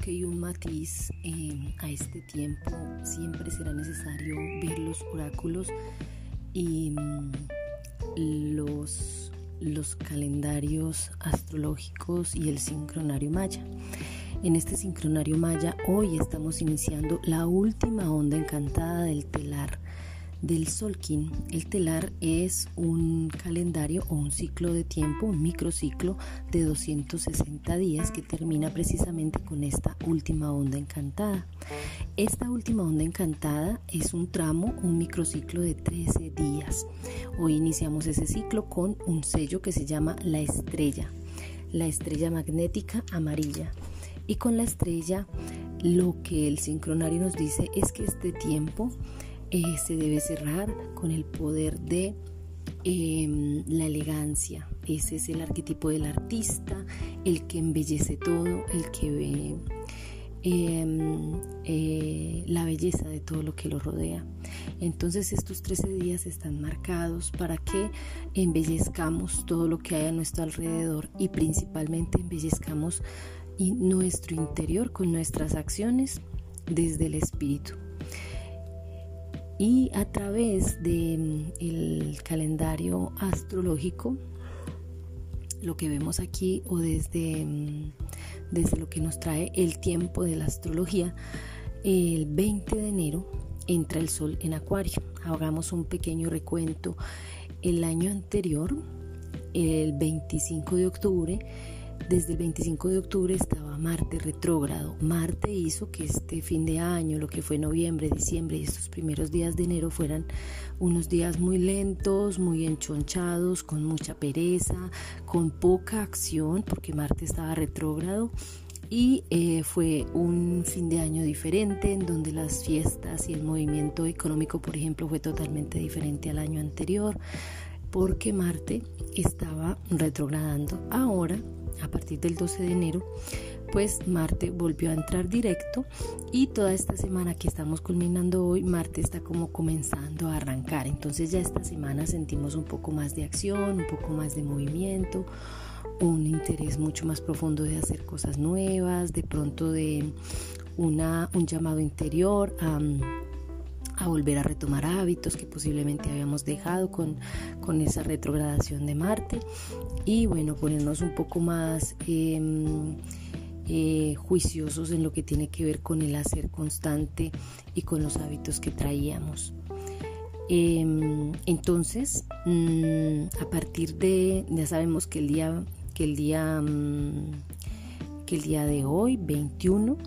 toque y un matiz eh, a este tiempo. Siempre será necesario ver los oráculos y mm, los, los calendarios astrológicos y el sincronario maya. En este sincronario maya hoy estamos iniciando la última onda encantada del telar del Solkin. El telar es un calendario o un ciclo de tiempo, un microciclo de 260 días que termina precisamente con esta última onda encantada. Esta última onda encantada es un tramo, un microciclo de 13 días. Hoy iniciamos ese ciclo con un sello que se llama la estrella, la estrella magnética amarilla. Y con la estrella lo que el sincronario nos dice es que este tiempo eh, se debe cerrar con el poder de em, la elegancia. Ese es el arquetipo del artista, el que embellece todo, el que ve em, eh, la belleza de todo lo que lo rodea. Entonces estos 13 días están marcados para que embellezcamos todo lo que hay a nuestro alrededor y principalmente embellezcamos nuestro interior con nuestras acciones desde el espíritu y a través del mm, calendario astrológico lo que vemos aquí o desde, mm, desde lo que nos trae el tiempo de la astrología el 20 de enero entra el sol en acuario. Hagamos un pequeño recuento. El año anterior el 25 de octubre desde el 25 de octubre estaba Marte retrógrado. Marte hizo que este fin de año, lo que fue noviembre, diciembre y estos primeros días de enero fueran unos días muy lentos, muy enchonchados, con mucha pereza, con poca acción, porque Marte estaba retrógrado. Y eh, fue un fin de año diferente en donde las fiestas y el movimiento económico, por ejemplo, fue totalmente diferente al año anterior porque Marte estaba retrogradando. Ahora a partir del 12 de enero, pues Marte volvió a entrar directo y toda esta semana que estamos culminando hoy, Marte está como comenzando a arrancar. Entonces ya esta semana sentimos un poco más de acción, un poco más de movimiento, un interés mucho más profundo de hacer cosas nuevas, de pronto de una, un llamado interior a a volver a retomar hábitos que posiblemente habíamos dejado con, con esa retrogradación de Marte y bueno, ponernos un poco más em, eh, juiciosos en lo que tiene que ver con el hacer constante y con los hábitos que traíamos. Em, entonces, mm, a partir de, ya sabemos que el día, que el día, mm, que el día de hoy, 21,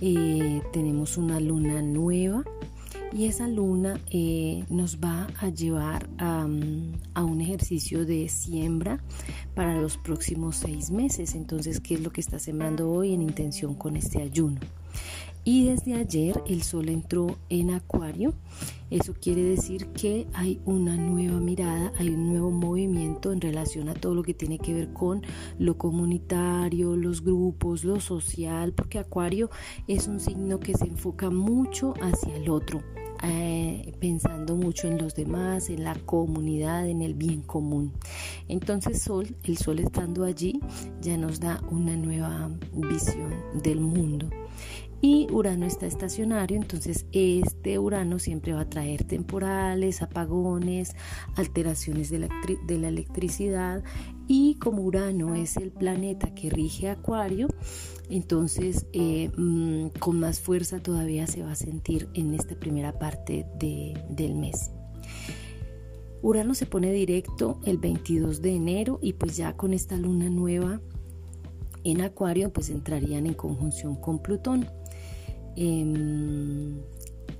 eh, tenemos una luna nueva y esa luna eh, nos va a llevar a, a, un ejercicio de siembra para los próximos seis meses. Entonces, ¿qué es lo que está sembrando hoy en intención con este ayuno? Y desde ayer el sol entró en acuario. Eso quiere decir que hay una nueva mirada, hay un nuevo movimiento en relación a todo lo que tiene que ver con lo comunitario, los grupos, lo social, porque acuario es un signo que se enfoca mucho hacia el otro. Eh, pensando mucho en los demás, en la comunidad, en el bien común. Entonces Sol, el Sol estando allí, ya nos da una nueva visión del mundo y Urano está estacionario, entonces este Urano siempre va a traer temporales, apagones, alteraciones de la, electricidad y como Urano es el planeta que rige Acuario, entonces eh, mm, con más fuerza todavía se va a sentir en esta primera parte del mes. Urano se pone directo el 22 de enero y pues ya con esta luna nueva en Acuario pues entrarían en conjunción con Plutón. Em,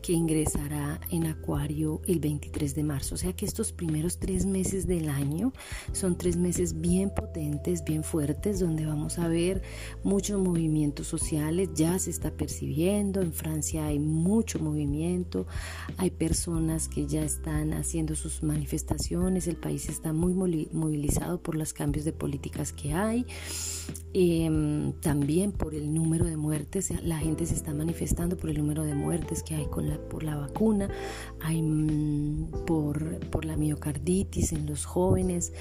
que ingresará en Acuario el 23 de marzo. O sea que estos primeros tres meses del año son tres meses bien potentes, bien fuertes, donde vamos a ver muchos movimientos sociales. Ya se está percibiendo, en Francia hay mucho movimiento, hay personas que ya están haciendo sus manifestaciones, el país está muy movilizado por los cambios de políticas que hay. Em, también por el número de muertes, la gente se está manifestando por el número de muertes que hay con por la vacuna, hay mm, por, por la miocarditis en los jóvenes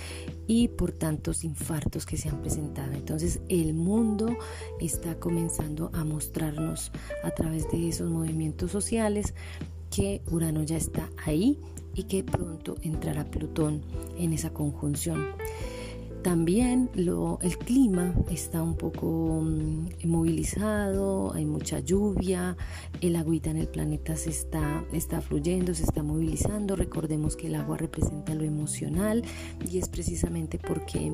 y por tantos infartos que se han presentado. Entonces el mundo está comenzando a mostrarnos a través de esos movimientos sociales que Urano ya está ahí y que pronto entrará Plutón en esa conjunción. También lo, el clima está un poco mm, movilizado, hay mucha lluvia, el agüita en el planeta se está, está fluyendo, se está movilizando. Recordemos que el agua representa lo emocional y es precisamente porque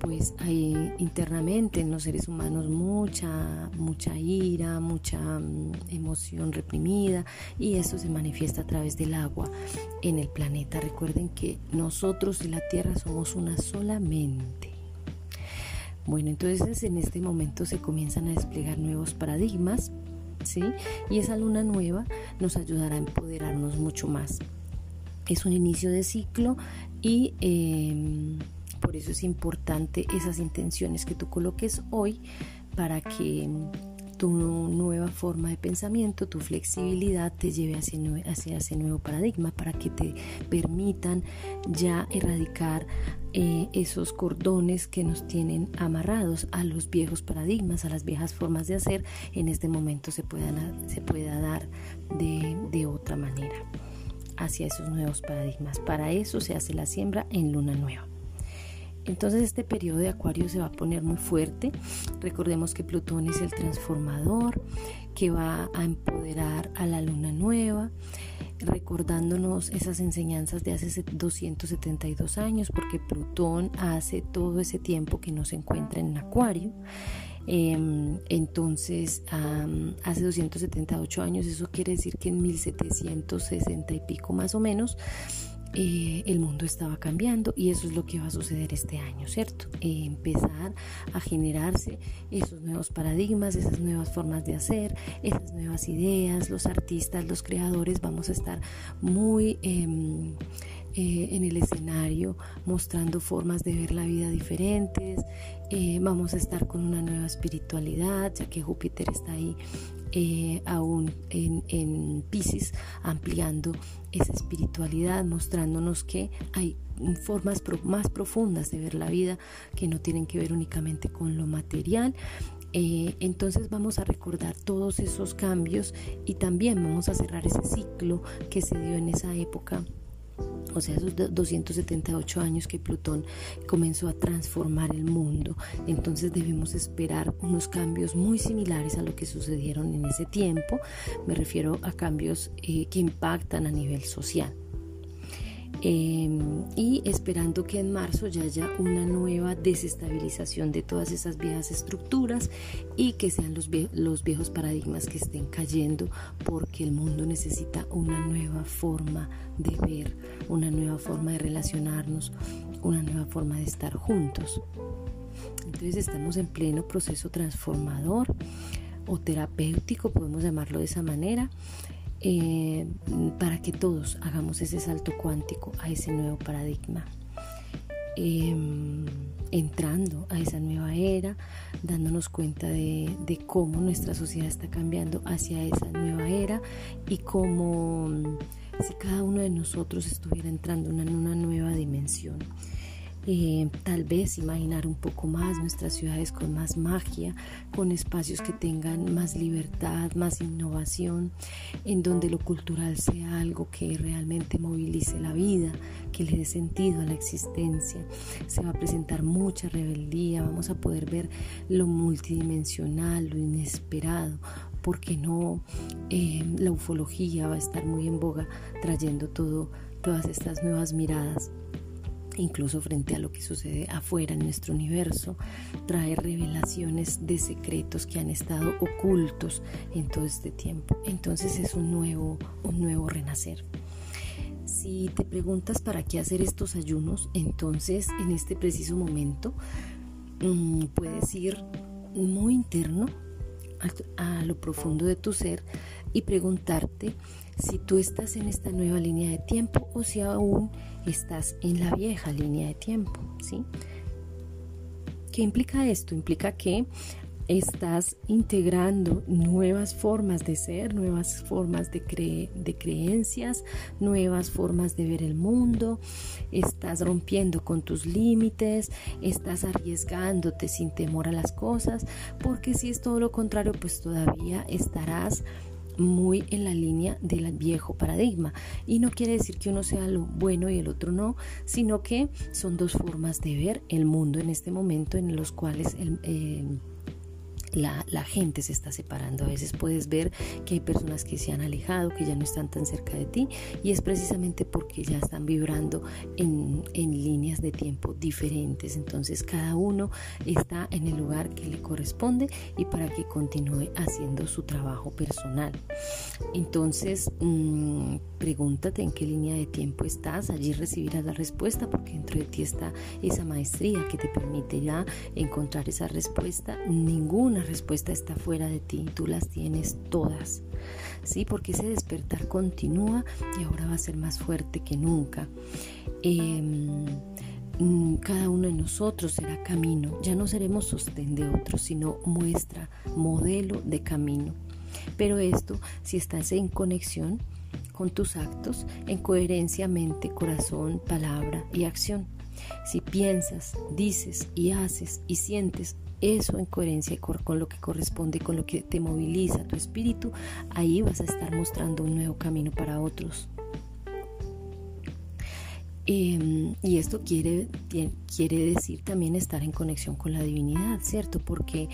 pues hay internamente en los seres humanos mucha, mucha ira, mucha mm, emoción reprimida y eso se manifiesta a través del agua en el planeta. Recuerden que nosotros y la Tierra somos una sola mente. Bueno, entonces en este momento se comienzan a desplegar nuevos paradigmas, ¿sí? Y esa luna nueva nos ayudará a empoderarnos mucho más. Es un inicio de ciclo y... Eh, por eso es importante esas intenciones que tú coloques hoy para que tu nueva forma de pensamiento, tu flexibilidad te lleve hacia, ese nuevo paradigma, para que te permitan ya erradicar eh, esos cordones que nos tienen amarrados a los viejos paradigmas, a las viejas formas de hacer, en este momento se, puedan, se pueda dar de, de otra manera hacia esos nuevos paradigmas. Para eso se hace la siembra en luna nueva. Entonces este periodo de Acuario se va a poner muy fuerte. Recordemos que Plutón es el transformador que va a empoderar a la luna nueva, recordándonos esas enseñanzas de hace 272 años, porque Plutón hace todo ese tiempo que no se encuentra en Acuario. Em, entonces, hace 278 años, eso quiere decir que en 1760 y pico más o menos, eh, el mundo estaba cambiando y eso es lo que va a suceder este año, ¿cierto? Eh, empezar a generarse esos nuevos paradigmas, esas nuevas formas de hacer, esas nuevas ideas, los artistas, los creadores, vamos a estar muy... Em, eh, en el escenario mostrando formas de ver la vida diferentes. vamos a estar con una nueva espiritualidad, ya que Júpiter está ahí eh, aún en, en Pisces, ampliando esa espiritualidad, mostrándonos que hay formas más profundas de ver la vida que no tienen que ver únicamente con lo material. Eh, entonces vamos a recordar todos esos cambios y también vamos a cerrar ese ciclo que se dio en esa época o sea, esos 278 años que Plutón comenzó a transformar el mundo. Entonces debemos esperar unos cambios muy similares a lo que sucedieron en ese tiempo. Me refiero a cambios eh, que impactan a nivel social. Em, y esperando que en marzo ya haya una nueva desestabilización de todas esas viejas estructuras y que sean los, los viejos paradigmas que estén cayendo porque el mundo necesita una nueva forma de ver, una nueva forma de relacionarnos, una nueva forma de estar juntos. Entonces estamos en pleno proceso transformador o terapéutico, podemos llamarlo de esa manera. Eh, para que todos hagamos ese salto cuántico a ese nuevo paradigma. Em, entrando a esa nueva era, dándonos cuenta de, cómo nuestra sociedad está cambiando hacia esa nueva era y cómo mm, si cada uno de nosotros estuviera entrando en una nueva dimensión. Eh, tal vez imaginar un poco más nuestras ciudades con más magia, con espacios que tengan más libertad, más innovación, en donde lo cultural sea algo que realmente movilice la vida, que le dé sentido a la existencia. Se va a presentar mucha rebeldía, vamos a poder ver lo multidimensional, lo inesperado, porque no eh, la ufología va a estar muy en boga trayendo todo, todas estas nuevas miradas incluso frente a lo que sucede afuera en nuestro universo, trae revelaciones de secretos que han estado ocultos en todo este tiempo. Entonces es un nuevo, un nuevo renacer. Si te preguntas para qué hacer estos ayunos, entonces en este preciso momento mm, puedes ir muy interno a lo profundo de tu ser y preguntarte si tú estás en esta nueva línea de tiempo o si aún estás en la vieja línea de tiempo, ¿sí? ¿Qué implica esto? Implica que estás integrando nuevas formas de ser, nuevas formas de, de creencias, nuevas formas de ver el mundo, estás rompiendo con tus límites, estás arriesgándote sin temor a las cosas, porque si es todo lo contrario, pues todavía estarás muy en la línea del viejo paradigma. Y no quiere decir que uno sea lo bueno y el otro no, sino que son dos formas de ver el mundo en este momento en los cuales el, eh, la, gente se está separando. A veces puedes ver que hay personas que se han alejado, que ya no están tan cerca de ti y es precisamente porque ya están vibrando en, en líneas de tiempo diferentes. Entonces cada uno está en el lugar que le corresponde y para que continúe haciendo su trabajo personal. Entonces mmm, pregúntate en qué línea de tiempo estás. Allí recibirás la respuesta porque dentro de ti está esa maestría que te permitirá encontrar esa respuesta. Ninguna respuesta está fuera de ti, tú las tienes todas. ¿Sí? Porque ese despertar continúa y ahora va a ser más fuerte que nunca. Em, mm, cada uno de nosotros será camino, ya no seremos sostén de otros, sino muestra, modelo de camino. Pero esto, si estás en conexión con tus actos, en coherencia mente, corazón, palabra y acción. Si piensas, dices y haces y sientes eso en coherencia con lo que corresponde, con lo que te moviliza tu espíritu, ahí vas a estar mostrando un nuevo camino para otros. Em, y esto quiere, quiere decir también estar en conexión con la divinidad, ¿cierto? Porque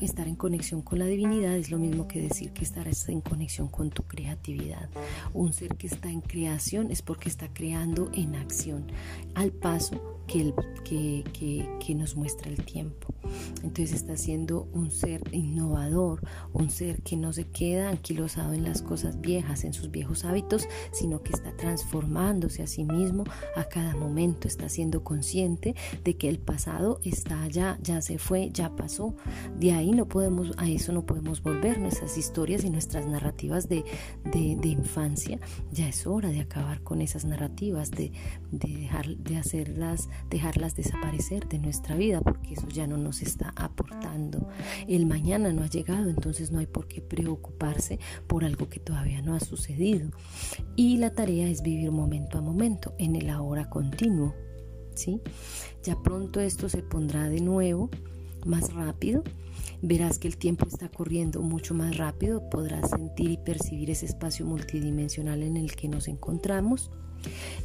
estar en conexión con la divinidad es lo mismo que decir que estar en conexión con tu creatividad. Un ser que está en creación es porque está creando en acción, al paso que, el, que, que nos muestra el tiempo. Entonces está siendo un ser innovador, un ser que no se queda anquilosado en las cosas viejas, en sus viejos hábitos, sino que está transformándose a sí mismo a cada momento, está siendo consciente de que el pasado está allá, ya se fue, ya pasó. De ahí no podemos, a eso no podemos volver. Nuestras historias y nuestras narrativas de, de, infancia, ya es hora de acabar con esas narrativas, de, de, dejar, de hacerlas, dejarlas desaparecer de nuestra vida, porque eso ya no nos está aportando. El mañana no ha llegado, entonces no hay por qué preocuparse por algo que todavía no ha sucedido. Y la tarea es vivir momento a momento, en el ahora continuo. ¿sí? Ya pronto esto se pondrá de nuevo más rápido. Verás que el tiempo está corriendo mucho más rápido, podrás sentir y percibir ese espacio multidimensional en el que nos encontramos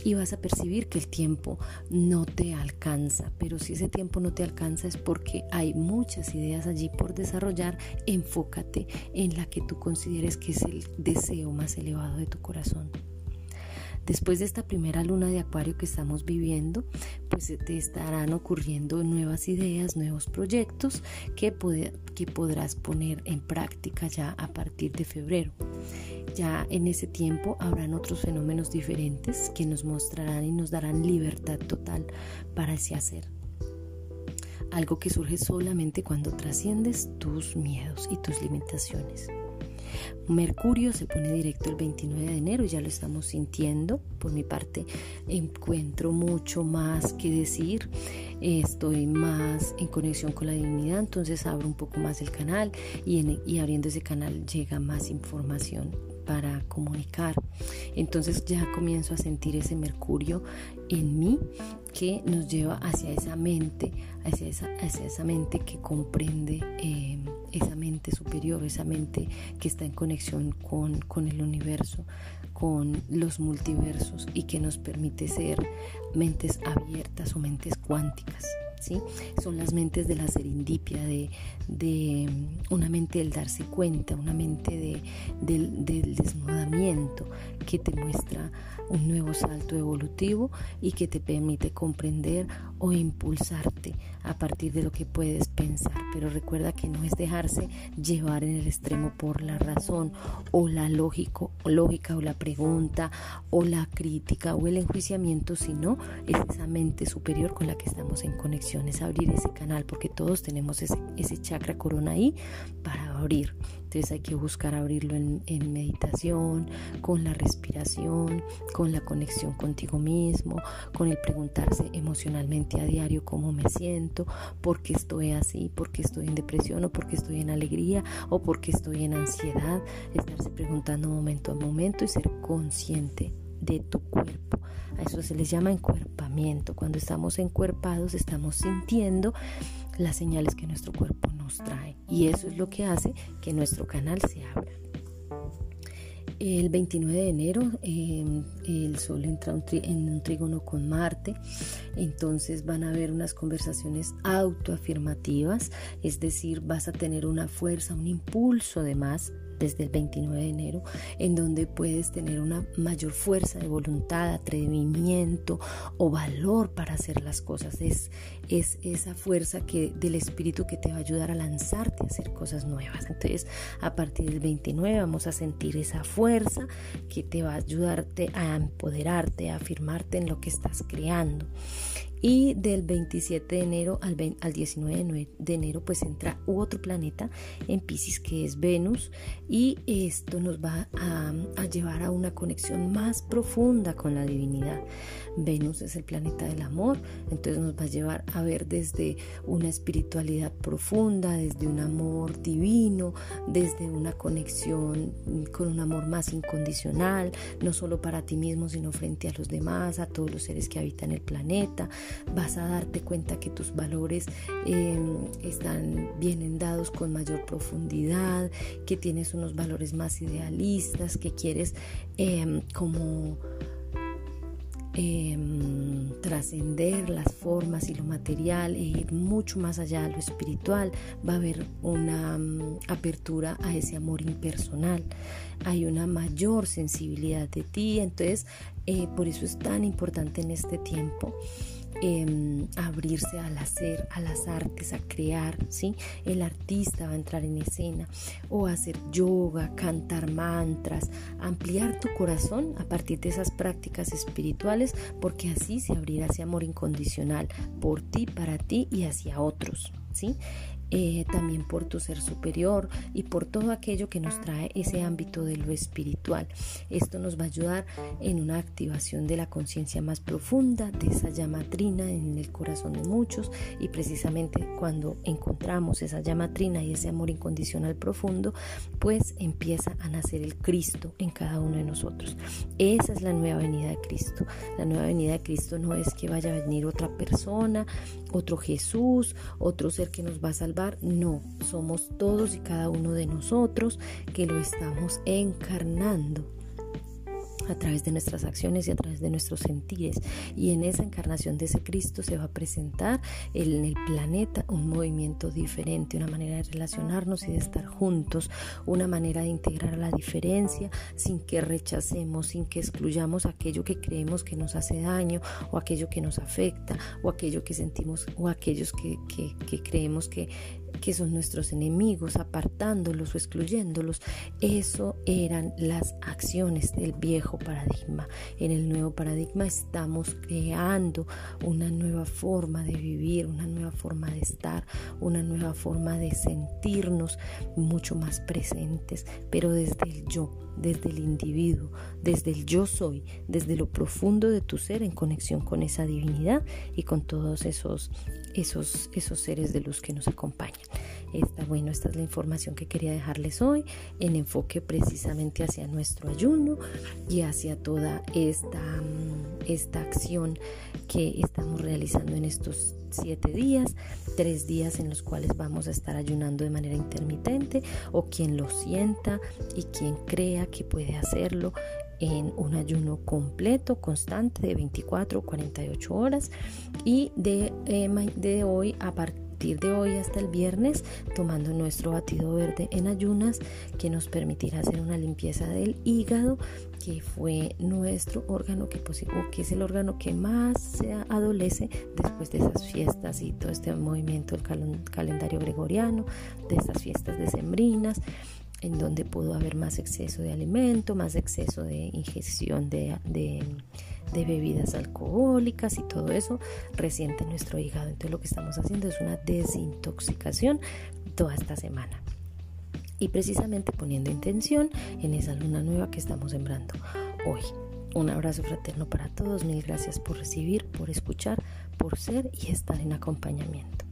y vas a percibir que el tiempo no te alcanza, pero si ese tiempo no te alcanza es porque hay muchas ideas allí por desarrollar, enfócate en la que tú consideres que es el deseo más elevado de tu corazón. Después de esta primera luna de acuario que estamos viviendo, pues te estarán ocurriendo nuevas ideas, nuevos proyectos que, que podrás poner en práctica ya a partir de febrero. Ya en ese tiempo habrán otros fenómenos diferentes que nos mostrarán y nos darán libertad total para ese hacer. Algo que surge solamente cuando trasciendes tus miedos y tus limitaciones. Mercurio se pone directo el 29 de enero, ya lo estamos sintiendo. Por mi parte, encuentro mucho más que decir. Estoy más en conexión con la divinidad, entonces abro un poco más el canal y, y abriendo ese canal llega más información para comunicar. Entonces ya comienzo a sentir ese mercurio en mí que nos lleva hacia esa mente, hacia esa, hacia esa mente que comprende eh, esa mente superior, esa mente que está en conexión con, con el universo, con los multiversos y que nos permite ser mentes abiertas o mentes cuánticas. ¿Sí? Son las mentes de la serendipia, de, de mm, una mente del darse cuenta, una mente de, del, del desnudamiento que te muestra un nuevo salto evolutivo y que te permite comprender o impulsarte a partir de lo que puedes pensar. Pero recuerda que no es dejarse llevar en el extremo por la razón o la lógico, lógica o la pregunta o la crítica o el enjuiciamiento, sino es esa mente superior con la que estamos en conexión es abrir ese canal, porque todos tenemos ese, ese chakra corona ahí para abrir. Entonces hay que buscar abrirlo en, meditación, con la respiración, con la conexión contigo mismo, con el preguntarse emocionalmente a diario cómo me siento, por qué estoy así, por qué estoy en depresión o por qué estoy en alegría o por qué estoy en ansiedad. Estarse preguntando momento a momento y ser consciente de tu cuerpo. A eso se les llama encuerpamiento. Cuando estamos encuerpados estamos sintiendo las señales que nuestro cuerpo trae. Y eso es lo que hace que nuestro canal se abra. El 29 de enero em, el Sol entra en un trígono con Marte, entonces van a haber unas conversaciones autoafirmativas, es decir, vas a tener una fuerza, un impulso de más desde el 29 de enero, en donde puedes tener una mayor fuerza de voluntad, atrevimiento o valor para hacer las cosas. Es, es esa fuerza que, del espíritu que te va a ayudar a lanzarte a hacer cosas nuevas. Entonces, a partir del 29 vamos a sentir esa fuerza que te va a ayudarte a empoderarte, a afirmarte en lo que estás creando. Y del 27 de enero al, 19 de enero pues entra otro planeta en Pisces que es Venus. Y esto nos va a, llevar a una conexión más profunda con la divinidad. Venus es el planeta del amor, entonces nos va a llevar a ver desde una espiritualidad profunda, desde un amor divino, desde una conexión con un amor más incondicional, no solo para ti mismo, sino frente a los demás, a todos los seres que habitan el planeta vas a darte cuenta que tus valores em, están, vienen dados con mayor profundidad, que tienes unos valores más idealistas, que quieres em, como em, trascender las formas y lo material e ir mucho más allá de lo espiritual, va a haber una mm, apertura a ese amor impersonal, hay una mayor sensibilidad de ti, entonces eh, por eso es tan importante en este tiempo Em, abrirse al hacer, a las artes, a crear, ¿sí? El artista va a entrar en escena o hacer yoga, cantar mantras, ampliar tu corazón a partir de esas prácticas espirituales porque así se abrirá ese amor incondicional por ti, para ti y hacia otros, ¿sí? Eh, también por tu ser superior y por todo aquello que nos trae ese ámbito de lo espiritual. Esto nos va a ayudar en una activación de la conciencia más profunda, de esa llama trina en el corazón de muchos y precisamente cuando encontramos esa llama trina y ese amor incondicional profundo, pues empieza a nacer el Cristo en cada uno de nosotros. Esa es la nueva venida de Cristo. La nueva venida de Cristo no es que vaya a venir otra persona, otro Jesús, otro ser que nos va a salvar no, somos todos y cada uno de nosotros que lo estamos encarnando a través de nuestras acciones y a través de nuestros sentires. Y en esa encarnación de ese Cristo se va a presentar en el planeta un movimiento diferente, una manera de relacionarnos y de estar juntos, una manera de integrar la diferencia sin que rechacemos, sin que excluyamos aquello que creemos que nos hace daño o aquello que nos afecta o aquello que sentimos o aquellos que, que creemos que que son nuestros enemigos, apartándolos o excluyéndolos. Eso eran las acciones del viejo paradigma. En el nuevo paradigma estamos creando una nueva forma de vivir, una nueva forma de estar, una nueva forma de sentirnos mucho más presentes, pero desde el yo, desde el individuo, desde el yo soy, desde lo profundo de tu ser en conexión con esa divinidad y con todos esos esos, esos seres de luz que nos acompañan. Esta, bueno, esta es la información que quería dejarles hoy en enfoque precisamente hacia nuestro ayuno y hacia toda esta, mm, esta acción que estamos realizando en estos siete días, tres días en los cuales vamos a estar ayunando de manera intermitente o quien lo sienta y quien crea que puede hacerlo en un ayuno completo, constante de 24 o 48 horas. Y de, eh, de hoy a partir de hoy hasta el viernes tomando nuestro batido verde en ayunas que nos permitirá hacer una limpieza del hígado que fue nuestro órgano que, que es el órgano que más se adolece después de esas fiestas y todo este movimiento del calendario gregoriano, de esas fiestas decembrinas en donde pudo haber más exceso de alimento, más exceso de ingestión de, bebidas alcohólicas y todo eso resiente nuestro hígado. Entonces lo que estamos haciendo es una desintoxicación toda esta semana. Y precisamente poniendo intención en esa luna nueva que estamos sembrando hoy. Un abrazo fraterno para todos. Mil gracias por recibir, por escuchar, por ser y estar en acompañamiento.